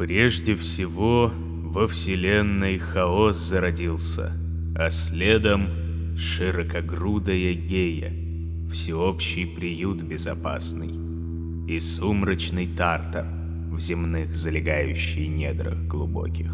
Прежде всего, во Вселенной хаос зародился, а следом широкогрудая гея, всеобщий приют безопасный и сумрачный тартар в земных залегающий недрах глубоких.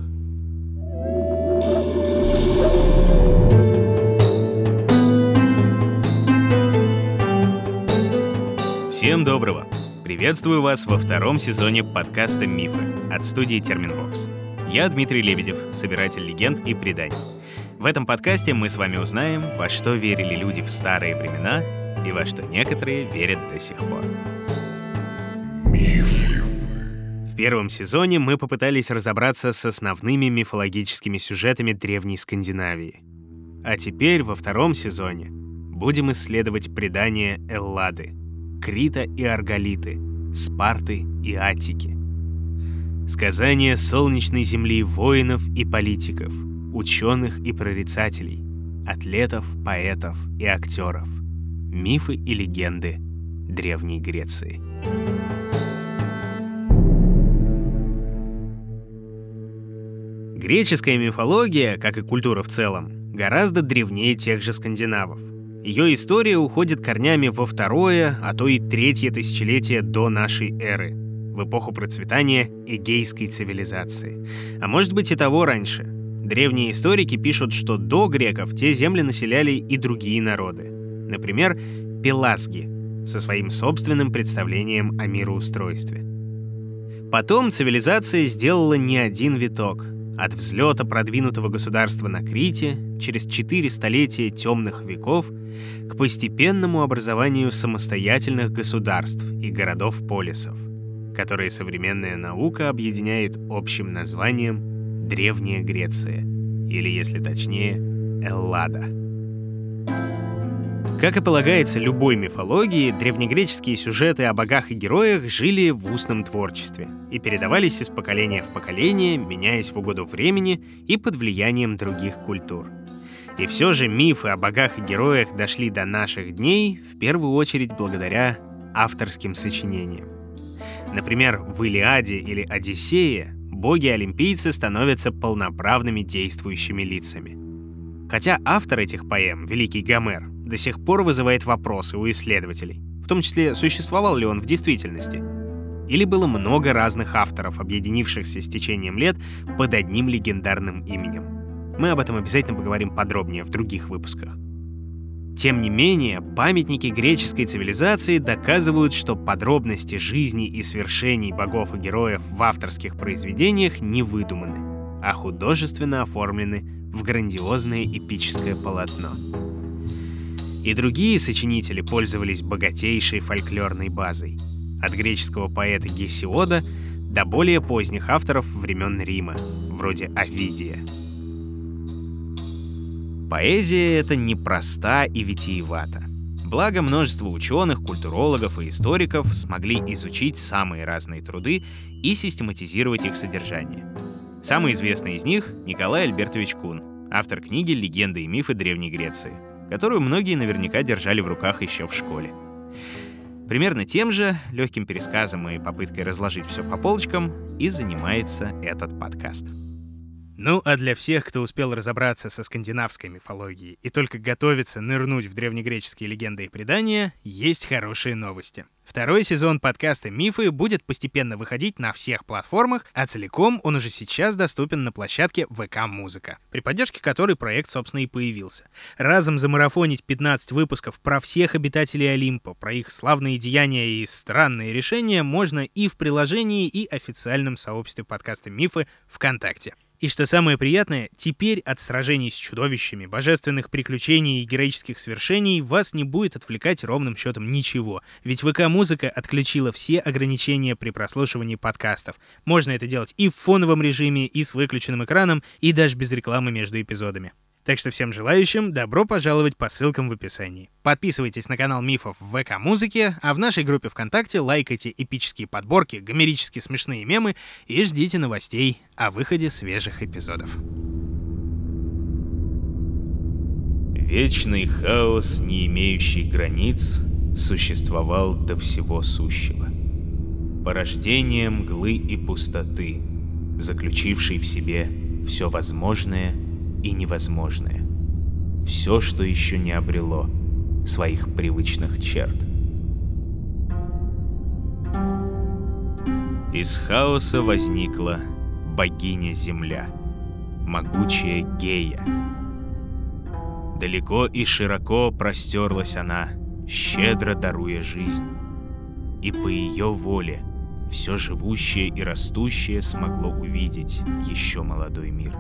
Всем доброго! Приветствую вас во втором сезоне подкаста «Мифы» от студии Терминвокс. Я Дмитрий Лебедев, собиратель легенд и преданий. В этом подкасте мы с вами узнаем, во что верили люди в старые времена и во что некоторые верят до сих пор. Мифы. В первом сезоне мы попытались разобраться с основными мифологическими сюжетами древней Скандинавии. А теперь, во втором сезоне, будем исследовать предания Эллады, Крита и Арголиты, Спарты и Аттики. Сказания солнечной земли воинов и политиков, ученых и прорицателей, атлетов, поэтов и актеров, мифы и легенды Древней Греции. Греческая мифология, как и культура в целом, гораздо древнее тех же скандинавов. Ее история уходит корнями во второе, а то и третье тысячелетие до нашей эры, в эпоху процветания эгейской цивилизации. А может быть и того раньше. Древние историки пишут, что до греков те земли населяли и другие народы. Например, пелазги со своим собственным представлением о мироустройстве. Потом цивилизация сделала не один виток — от взлета продвинутого государства на Крите через четыре столетия темных веков к постепенному образованию самостоятельных государств и городов-полисов, которые современная наука объединяет общим названием Древняя Греция, или, если точнее, Эллада. Как и полагается любой мифологии, древнегреческие сюжеты о богах и героях жили в устном творчестве и передавались из поколения в поколение, меняясь в угоду времени и под влиянием других культур. И все же мифы о богах и героях дошли до наших дней в первую очередь благодаря авторским сочинениям. Например, в Илиаде или Одиссее боги-олимпийцы становятся полноправными действующими лицами. Хотя автор этих поэм, великий Гомер, до сих пор вызывает вопросы у исследователей, в том числе, существовал ли он в действительности. Или было много разных авторов, объединившихся с течением лет под одним легендарным именем. Мы об этом обязательно поговорим подробнее в других выпусках. Тем не менее, памятники греческой цивилизации доказывают, что подробности жизни и свершений богов и героев в авторских произведениях не выдуманы, а художественно оформлены в грандиозное эпическое полотно и другие сочинители пользовались богатейшей фольклорной базой. От греческого поэта Гесиода до более поздних авторов времен Рима, вроде Овидия. Поэзия эта непроста и витиевата. Благо, множество ученых, культурологов и историков смогли изучить самые разные труды и систематизировать их содержание. Самый известный из них — Николай Альбертович Кун, автор книги «Легенды и мифы Древней Греции», которую многие наверняка держали в руках еще в школе. Примерно тем же, легким пересказом и попыткой разложить все по полочкам, и занимается этот подкаст. Ну, а для всех, кто успел разобраться со скандинавской мифологией и только готовится нырнуть в древнегреческие легенды и предания, есть хорошие новости. Второй сезон подкаста «Мифы» будет постепенно выходить на всех платформах, а целиком он уже сейчас доступен на площадке ВК Музыка, при поддержке которой проект, собственно, и появился. Разом замарафонить 15 выпусков про всех обитателей Олимпа, про их славные деяния и странные решения можно и в приложении, и официальном сообществе подкаста «Мифы» ВКонтакте. И что самое приятное, теперь от сражений с чудовищами, божественных приключений и героических свершений вас не будет отвлекать ровным счетом ничего, ведь ВК-музыка отключила все ограничения при прослушивании подкастов. Можно это делать и в фоновом режиме, и с выключенным экраном, и даже без рекламы между эпизодами. Так что всем желающим добро пожаловать по ссылкам в описании. Подписывайтесь на канал Мифов в ВК Музыке, а в нашей группе ВКонтакте лайкайте эпические подборки, гомерически смешные мемы и ждите новостей о выходе свежих эпизодов. Вечный хаос, не имеющий границ, существовал до всего сущего. Порождение мглы и пустоты, заключивший в себе все возможное и невозможное, все, что еще не обрело своих привычных черт. Из хаоса возникла богиня Земля, могучая Гея. Далеко и широко простерлась она, щедро даруя жизнь. И по ее воле все живущее и растущее смогло увидеть еще молодой мир.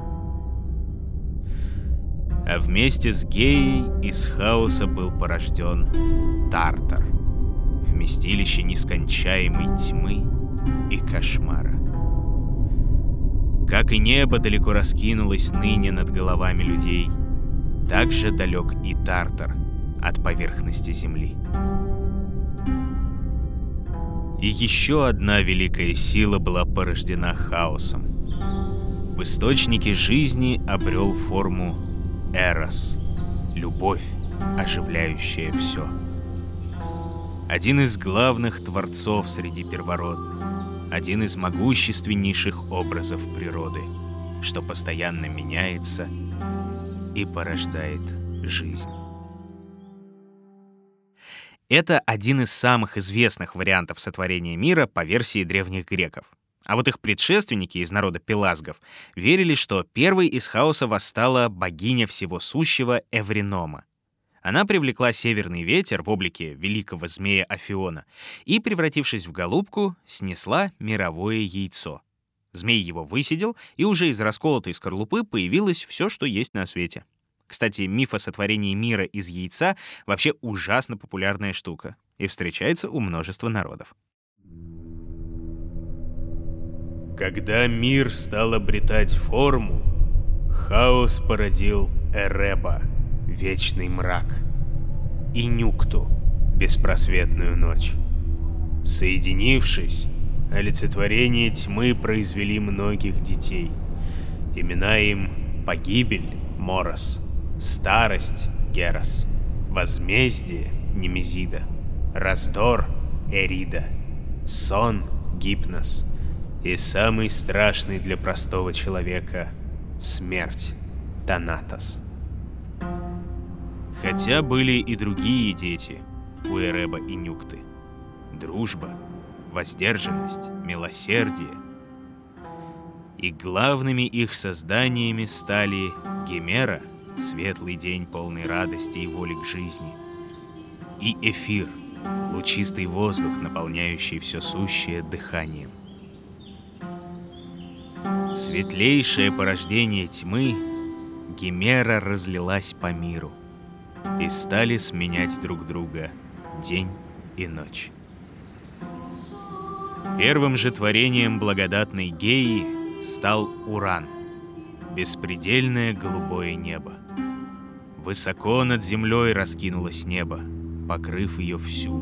А вместе с Геей из хаоса был порожден Тартар, вместилище нескончаемой тьмы и кошмара. Как и небо далеко раскинулось ныне над головами людей, так же далек и Тартар от поверхности Земли. И еще одна великая сила была порождена хаосом. В источнике жизни обрел форму Эрос — любовь, оживляющая все. Один из главных творцов среди первородных, один из могущественнейших образов природы, что постоянно меняется и порождает жизнь. Это один из самых известных вариантов сотворения мира по версии древних греков. А вот их предшественники из народа пелазгов верили, что первой из хаоса восстала богиня всего сущего Эвринома. Она привлекла северный ветер в облике великого змея Афиона и, превратившись в голубку, снесла мировое яйцо. Змей его высидел, и уже из расколотой скорлупы появилось все, что есть на свете. Кстати, миф о сотворении мира из яйца вообще ужасно популярная штука и встречается у множества народов. Когда мир стал обретать форму, хаос породил Эреба, вечный мрак, и Нюкту, беспросветную ночь. Соединившись, олицетворение тьмы произвели многих детей. Имена им Погибель, Морос, Старость — Герос. Возмездие — Немезида. Раздор — Эрида. Сон — Гипнос. И самый страшный для простого человека — смерть — Танатос. Хотя были и другие дети у Эреба и Нюкты. Дружба, воздержанность, милосердие. И главными их созданиями стали Гемера — светлый день, полный радости и воли к жизни. И эфир, лучистый воздух, наполняющий все сущее дыханием. Светлейшее порождение тьмы Гимера разлилась по миру, и стали сменять друг друга день и ночь. Первым же творением благодатной Геи стал Уран, беспредельное голубое небо. Высоко над землей раскинулось небо, покрыв ее всю.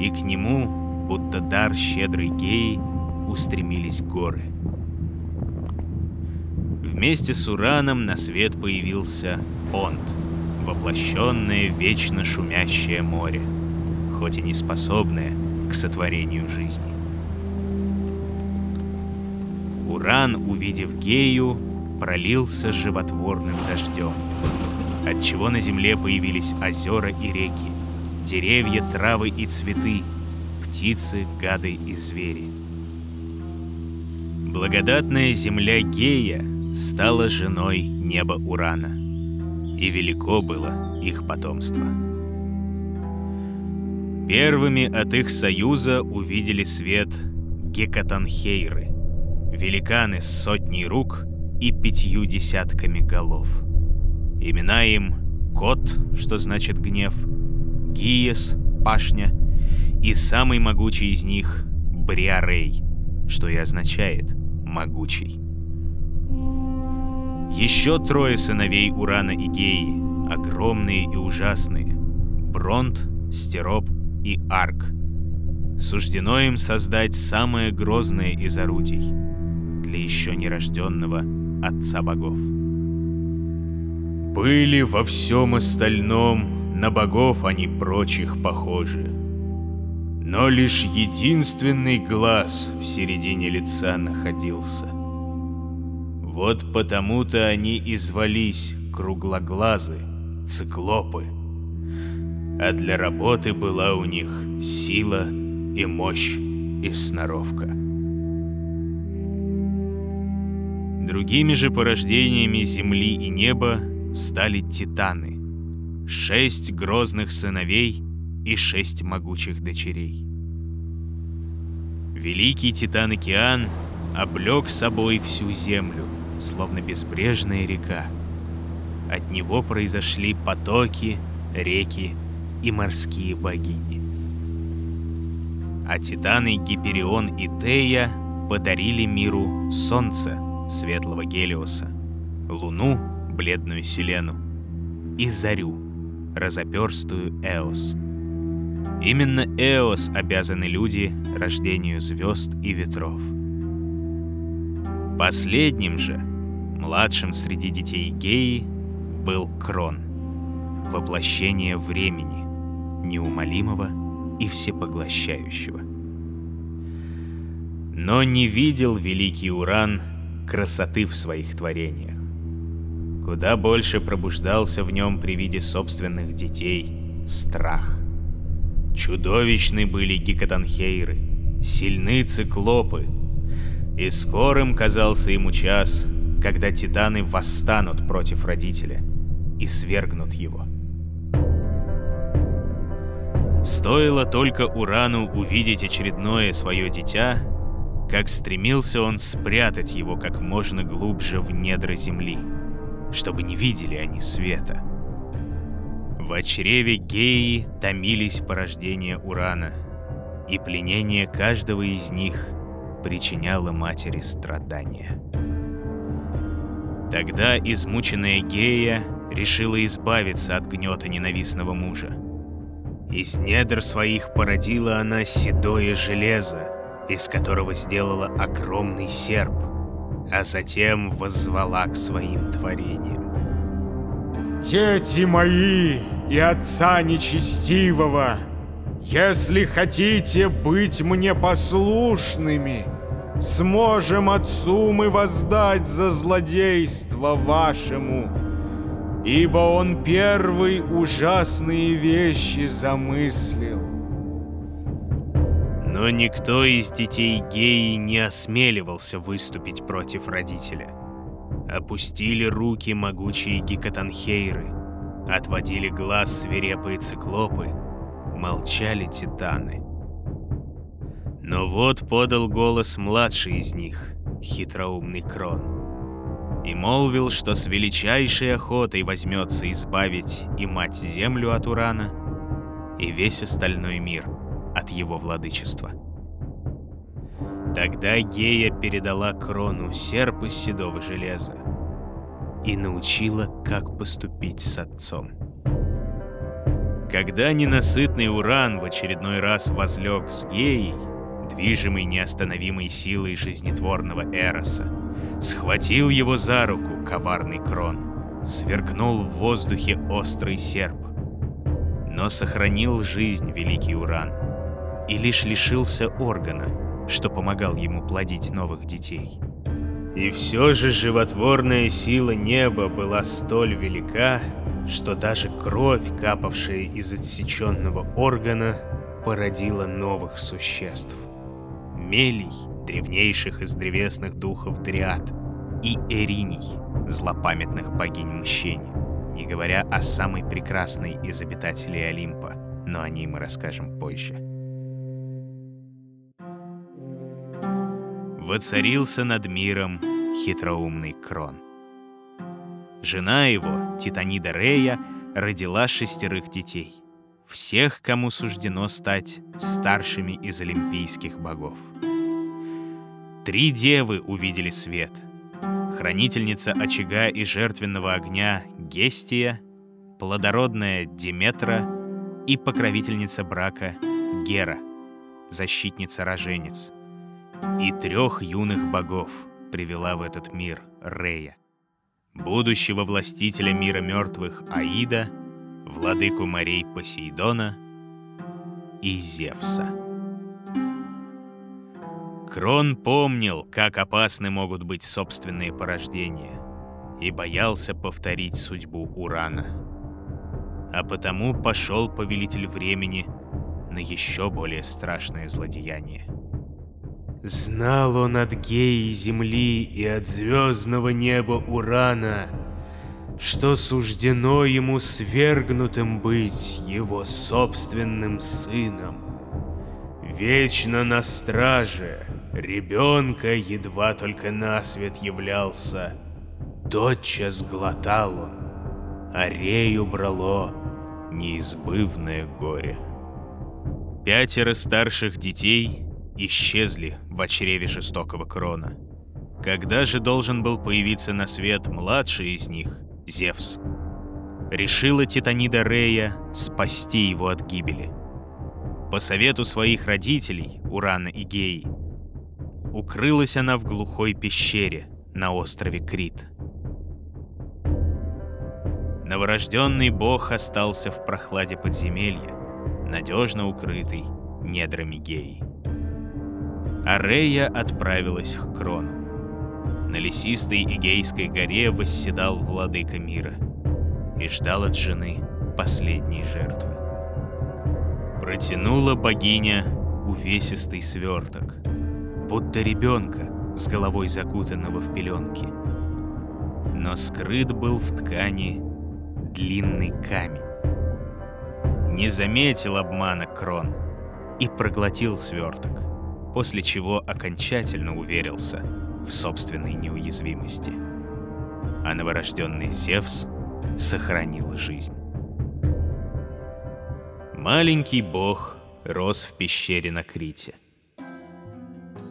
И к нему, будто дар щедрой геи, устремились горы. Вместе с Ураном на свет появился Понт, воплощенное вечно шумящее море, хоть и не способное к сотворению жизни. Уран, увидев Гею, пролился животворным дождем — отчего на земле появились озера и реки, деревья, травы и цветы, птицы, гады и звери. Благодатная земля Гея стала женой неба Урана, и велико было их потомство. Первыми от их союза увидели свет Гекатанхейры, великаны с сотней рук и пятью десятками голов — Имена им Кот, что значит гнев, Гиес, пашня, и самый могучий из них Бриарей, что и означает «могучий». Еще трое сыновей Урана и Геи, огромные и ужасные, Бронт, Стероп и Арк. Суждено им создать самое грозное из орудий для еще нерожденного Отца Богов. Были во всем остальном, на богов они прочих похожи. Но лишь единственный глаз в середине лица находился. Вот потому-то они и звались круглоглазы, циклопы. А для работы была у них сила и мощь и сноровка. Другими же порождениями земли и неба стали титаны. Шесть грозных сыновей и шесть могучих дочерей. Великий Титан-океан облег собой всю землю, словно безбрежная река. От него произошли потоки, реки и морские богини. А титаны Гиперион и Тея подарили миру солнце светлого Гелиоса, луну, бледную Селену, и зарю, разоперстую Эос. Именно Эос обязаны люди рождению звезд и ветров. Последним же, младшим среди детей Геи, был Крон, воплощение времени, неумолимого и всепоглощающего. Но не видел великий Уран красоты в своих творениях. Куда больше пробуждался в нем при виде собственных детей страх. Чудовищны были гикотанхейры, сильны циклопы, и скорым казался ему час, когда титаны восстанут против родителя и свергнут его. Стоило только Урану увидеть очередное свое дитя, как стремился он спрятать его как можно глубже в недра земли, чтобы не видели они света. В чреве Геи томились порождения Урана, и пленение каждого из них причиняло матери страдания. Тогда измученная Гея решила избавиться от гнета ненавистного мужа. Из недр своих породила она седое железо, из которого сделала огромный серп, а затем воззвала к своим творениям. «Дети мои, и Отца Нечестивого, если хотите быть мне послушными, сможем Отцу мы воздать за злодейство вашему, ибо Он первый ужасные вещи замыслил. Но никто из детей геи не осмеливался выступить против родителя. Опустили руки могучие гикотанхейры — Отводили глаз свирепые циклопы, молчали титаны. Но вот подал голос младший из них, хитроумный Крон, и молвил, что с величайшей охотой возьмется избавить и мать землю от Урана, и весь остальной мир от его владычества. Тогда Гея передала Крону серп из седого железа, и научила, как поступить с отцом. Когда ненасытный Уран в очередной раз возлег с Геей, движимый неостановимой силой жизнетворного Эроса, схватил его за руку коварный Крон, сверкнул в воздухе острый серп, но сохранил жизнь великий Уран и лишь лишился органа, что помогал ему плодить новых детей. И все же животворная сила неба была столь велика, что даже кровь, капавшая из отсеченного органа, породила новых существ. Мелий, древнейших из древесных духов Дриад, и Эриней, злопамятных богинь мщения, не говоря о самой прекрасной из обитателей Олимпа, но о ней мы расскажем позже. воцарился над миром хитроумный Крон. Жена его, Титанида Рея, родила шестерых детей. Всех, кому суждено стать старшими из олимпийских богов. Три девы увидели свет. Хранительница очага и жертвенного огня Гестия, плодородная Диметра и покровительница брака Гера, защитница-роженец и трех юных богов привела в этот мир Рея. Будущего властителя мира мертвых Аида, владыку морей Посейдона и Зевса. Крон помнил, как опасны могут быть собственные порождения, и боялся повторить судьбу Урана. А потому пошел повелитель времени на еще более страшное злодеяние. Знал он от геи земли и от звездного неба Урана, что суждено ему свергнутым быть его собственным сыном. Вечно на страже, ребенка едва только на свет являлся, тотчас глотал он, а рею брало неизбывное горе. Пятеро старших детей исчезли в чреве жестокого крона. Когда же должен был появиться на свет младший из них, Зевс? Решила Титанида Рея спасти его от гибели. По совету своих родителей, Урана и Геи, укрылась она в глухой пещере на острове Крит. Новорожденный бог остался в прохладе подземелья, надежно укрытый недрами Геи. Арея отправилась к Крону. На лесистой Игейской горе восседал владыка мира и ждал от жены последней жертвы. Протянула богиня увесистый сверток, будто ребенка с головой закутанного в пеленки. Но скрыт был в ткани длинный камень. Не заметил обмана Крон и проглотил сверток — после чего окончательно уверился в собственной неуязвимости. А новорожденный Зевс сохранил жизнь. Маленький бог рос в пещере на Крите.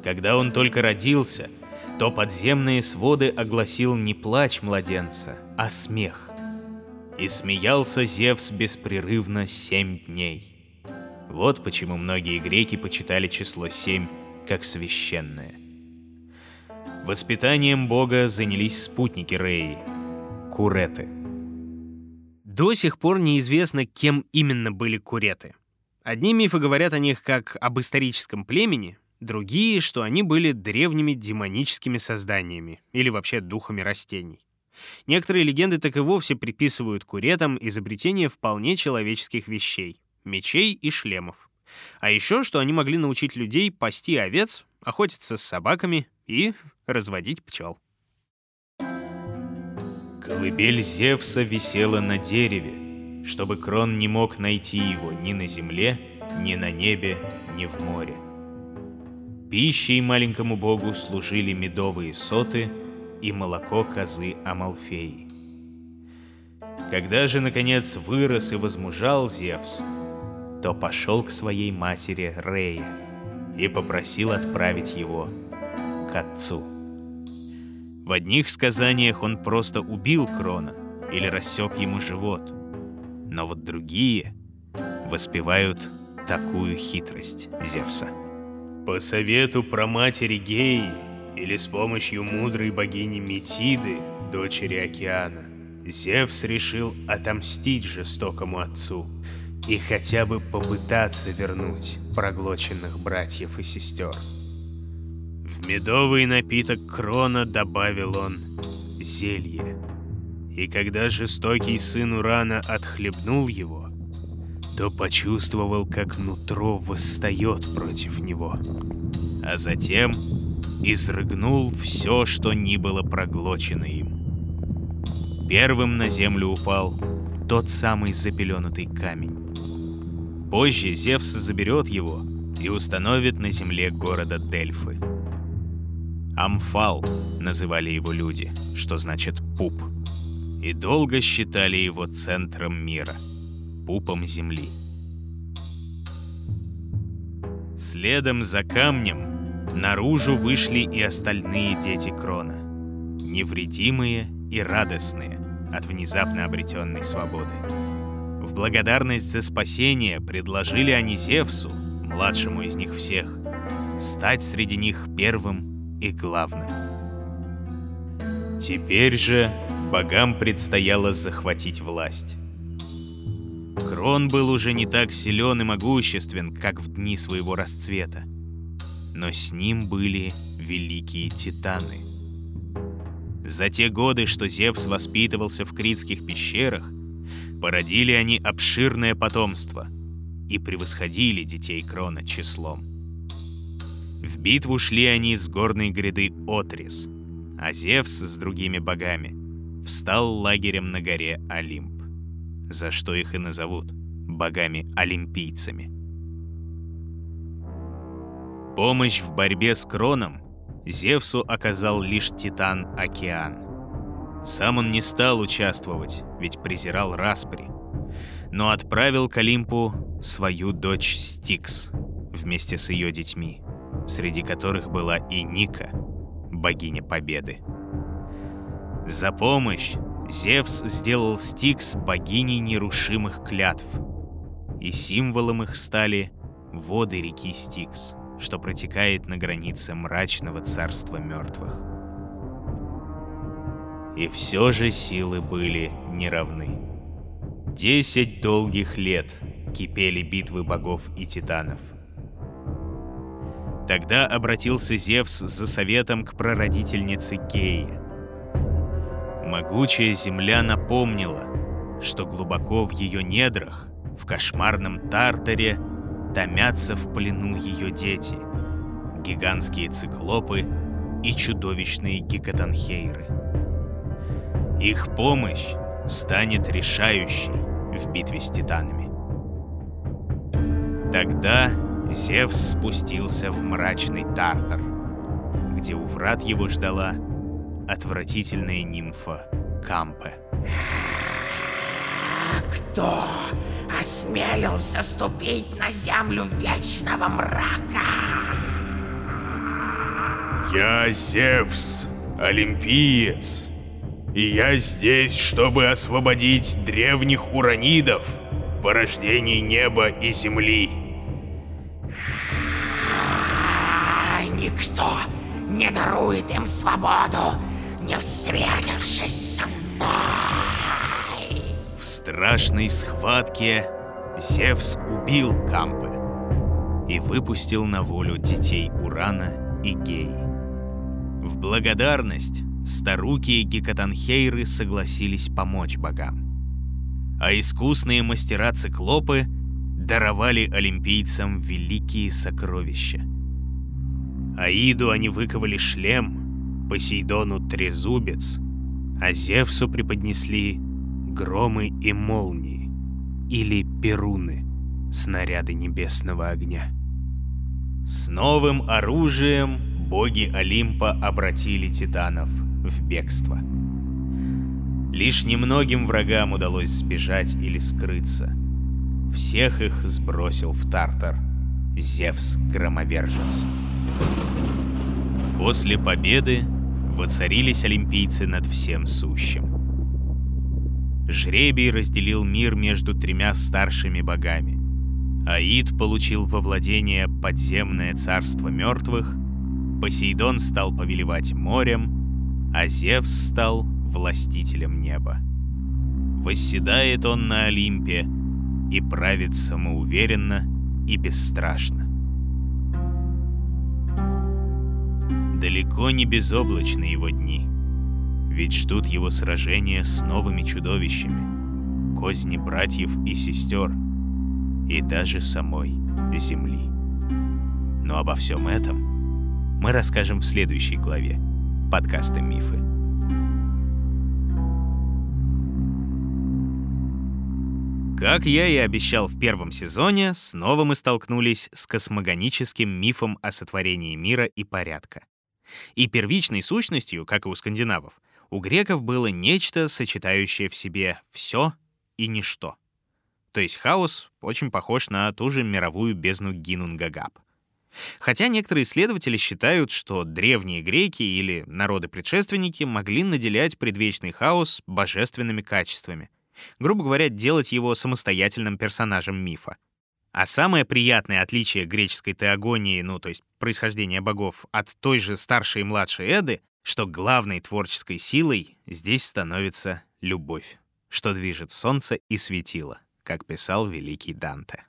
Когда он только родился, то подземные своды огласил не плач младенца, а смех. И смеялся Зевс беспрерывно семь дней. Вот почему многие греки почитали число 7 как священное. Воспитанием бога занялись спутники Реи — куреты. До сих пор неизвестно, кем именно были куреты. Одни мифы говорят о них как об историческом племени, другие, что они были древними демоническими созданиями или вообще духами растений. Некоторые легенды так и вовсе приписывают куретам изобретение вполне человеческих вещей мечей и шлемов. А еще, что они могли научить людей пасти овец, охотиться с собаками и разводить пчел. Колыбель Зевса висела на дереве, чтобы Крон не мог найти его ни на земле, ни на небе, ни в море. Пищей маленькому богу служили медовые соты и молоко козы Амалфеи. Когда же, наконец, вырос и возмужал Зевс, то пошел к своей матери Рея и попросил отправить его к отцу. В одних сказаниях он просто убил Крона или рассек ему живот, но вот другие воспевают такую хитрость Зевса. По совету про матери Геи или с помощью мудрой богини Метиды, дочери океана, Зевс решил отомстить жестокому отцу — и хотя бы попытаться вернуть проглоченных братьев и сестер. Медовый напиток Крона добавил он зелье. И когда жестокий сын Урана отхлебнул его, то почувствовал, как нутро восстает против него. А затем изрыгнул все, что ни было проглочено им. Первым на землю упал тот самый запеленутый камень. Позже Зевс заберет его и установит на земле города Дельфы. Амфал называли его люди, что значит пуп, и долго считали его центром мира, пупом земли. Следом за камнем наружу вышли и остальные дети Крона, невредимые и радостные от внезапно обретенной свободы. В благодарность за спасение предложили они Зевсу, младшему из них всех, стать среди них первым и главным. Теперь же богам предстояло захватить власть. Крон был уже не так силен и могуществен, как в дни своего расцвета. но с ним были великие титаны. За те годы, что Зевс воспитывался в критских пещерах, породили они обширное потомство и превосходили детей Крона числом. В битву шли они с горной гряды Отрис, а Зевс с другими богами встал лагерем на горе Олимп, за что их и назовут богами-олимпийцами. Помощь в борьбе с Кроном Зевсу оказал лишь Титан Океан. Сам он не стал участвовать, ведь презирал распри, но отправил к Олимпу свою дочь Стикс вместе с ее детьми, среди которых была и Ника, богиня победы. За помощь Зевс сделал Стикс богиней нерушимых клятв, и символом их стали воды реки Стикс — что протекает на границе мрачного царства мертвых. И все же силы были неравны. Десять долгих лет кипели битвы богов и титанов. Тогда обратился Зевс за советом к прародительнице Геи. Могучая земля напомнила, что глубоко в ее недрах, в кошмарном Тартаре, томятся в плену ее дети, гигантские циклопы и чудовищные гекатанхейры. Их помощь станет решающей в битве с титанами. Тогда Зевс спустился в мрачный Тартар, где у врат его ждала отвратительная нимфа Кампе. Кто осмелился ступить на землю вечного мрака? Я Зевс, Олимпиец. И я здесь, чтобы освободить древних уранидов, порождений неба и земли. Никто не дарует им свободу, не встретившись со мной. В страшной схватке Зевс убил Кампы и выпустил на волю детей Урана и Геи. В благодарность старуки Гекатанхейры согласились помочь богам. А искусные мастера-циклопы даровали олимпийцам великие сокровища. Аиду они выковали шлем, Посейдону — трезубец, а Зевсу преподнесли громы и молнии или перуны, снаряды небесного огня. С новым оружием боги Олимпа обратили титанов в бегство. Лишь немногим врагам удалось сбежать или скрыться. Всех их сбросил в Тартар Зевс-громовержец. После победы воцарились олимпийцы над всем сущим. Жребий разделил мир между тремя старшими богами. Аид получил во владение подземное царство мертвых, Посейдон стал повелевать морем, а Зевс стал властителем неба. Восседает он на Олимпе и правит самоуверенно и бесстрашно. Далеко не безоблачны его дни — ведь ждут его сражения с новыми чудовищами, козни братьев и сестер, и даже самой Земли. Но обо всем этом мы расскажем в следующей главе подкаста «Мифы». Как я и обещал в первом сезоне, снова мы столкнулись с космогоническим мифом о сотворении мира и порядка. И первичной сущностью, как и у скандинавов, у греков было нечто, сочетающее в себе все и ничто. То есть хаос очень похож на ту же мировую бездну Гинунгагап. Хотя некоторые исследователи считают, что древние греки или народы-предшественники могли наделять предвечный хаос божественными качествами, грубо говоря, делать его самостоятельным персонажем мифа. А самое приятное отличие греческой теогонии, ну то есть происхождения богов, от той же старшей и младшей Эды, что главной творческой силой здесь становится любовь, что движет солнце и светило, как писал великий Данте.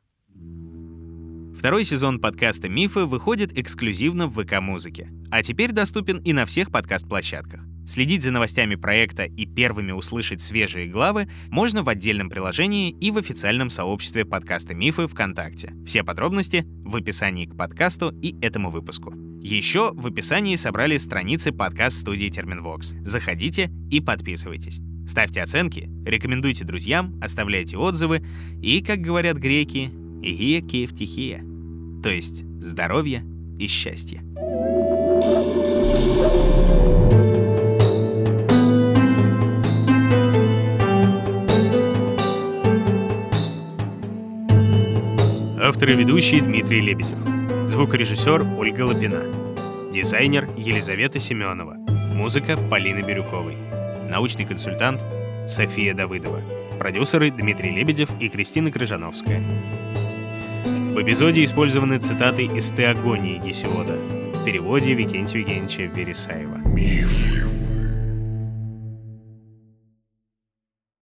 Второй сезон подкаста «Мифы» выходит эксклюзивно в ВК-музыке, а теперь доступен и на всех подкаст-площадках. Следить за новостями проекта и первыми услышать свежие главы можно в отдельном приложении и в официальном сообществе подкаста «Мифы» ВКонтакте. Все подробности в описании к подкасту и этому выпуску. Еще в описании собрали страницы подкаст-студии Терминвокс. Заходите и подписывайтесь. Ставьте оценки, рекомендуйте друзьям, оставляйте отзывы и, как говорят греки, «Игия киев то есть здоровья и счастья. Автор и ведущий Дмитрий Лебедев. Звукорежиссер Ольга Лапина. Дизайнер Елизавета Семенова. Музыка Полины Бирюковой. Научный консультант София Давыдова. Продюсеры Дмитрий Лебедев и Кристина Крыжановская. В эпизоде использованы цитаты из «Теогонии» Гесиода в переводе Викентия Евгеньевича Вересаева. Миф.